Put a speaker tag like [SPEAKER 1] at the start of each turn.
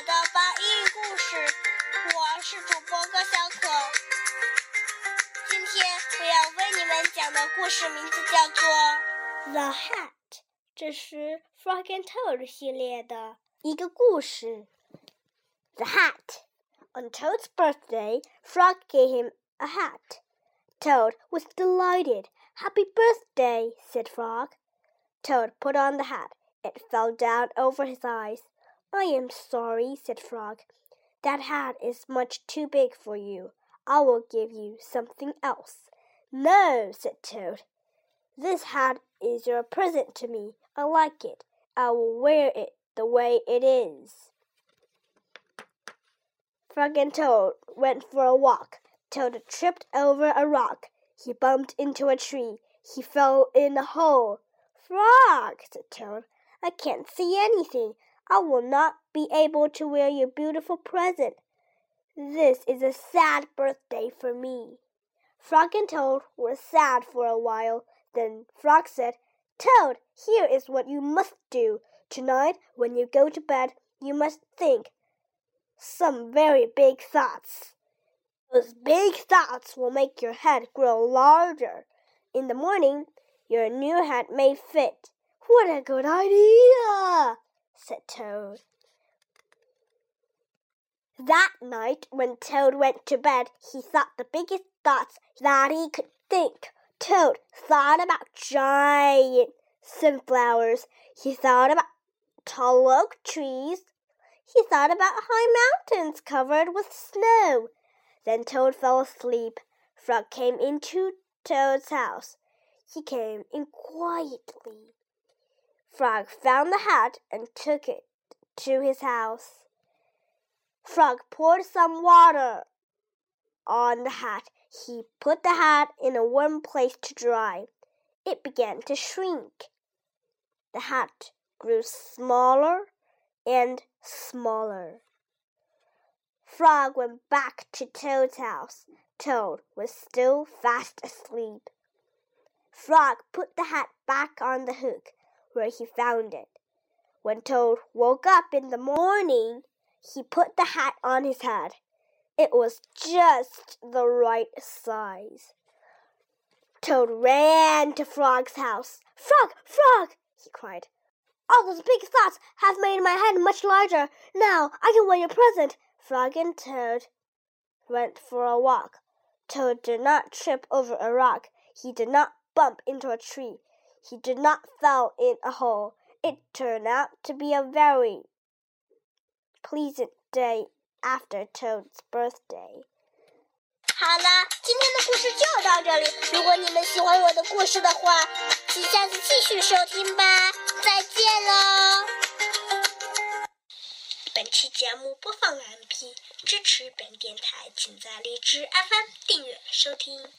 [SPEAKER 1] 的八音故事，我是主播高小可。今天我要为你们讲的故事名字叫做《The Hat》，这是 Frog and Toad 系列的一个故事。The Hat. On Toad's birthday, Frog gave him a hat. Toad was delighted. Happy birthday, said Frog. Toad put on the hat. It fell down over his eyes. I am sorry, said Frog. That hat is much too big for you. I will give you something else. No, said Toad. This hat is your present to me. I like it. I will wear it the way it is. Frog and Toad went for a walk. Toad tripped over a rock. He bumped into a tree. He fell in a hole. Frog, said Toad, I can't see anything. I will not be able to wear your beautiful present. This is a sad birthday for me. Frog and Toad were sad for a while. Then Frog said, Toad, here is what you must do. Tonight, when you go to bed, you must think some very big thoughts. Those big thoughts will make your head grow larger. In the morning, your new hat may fit. What a good idea! Said Toad. That night, when Toad went to bed, he thought the biggest thoughts that he could think. Toad thought about giant sunflowers. He thought about tall oak trees. He thought about high mountains covered with snow. Then Toad fell asleep. Frog came into Toad's house. He came in quietly. Frog found the hat and took it to his house. Frog poured some water on the hat. He put the hat in a warm place to dry. It began to shrink. The hat grew smaller and smaller. Frog went back to Toad's house. Toad was still fast asleep. Frog put the hat back on the hook where he found it. When Toad woke up in the morning, he put the hat on his head. It was just the right size. Toad ran to Frog's house. Frog, Frog, he cried. All those big thoughts have made my head much larger. Now I can wear your present. Frog and Toad went for a walk. Toad did not trip over a rock. He did not bump into a tree. He did not fall in a hole. It turned out to be a very pleasant day after Toad's birthday. 好了，今天的故事就到这里。如果你们喜欢我的故事的话，请下次继续收听吧。再见喽！本期节目播放完毕。支持本电台，请在荔枝 FM 订阅收听。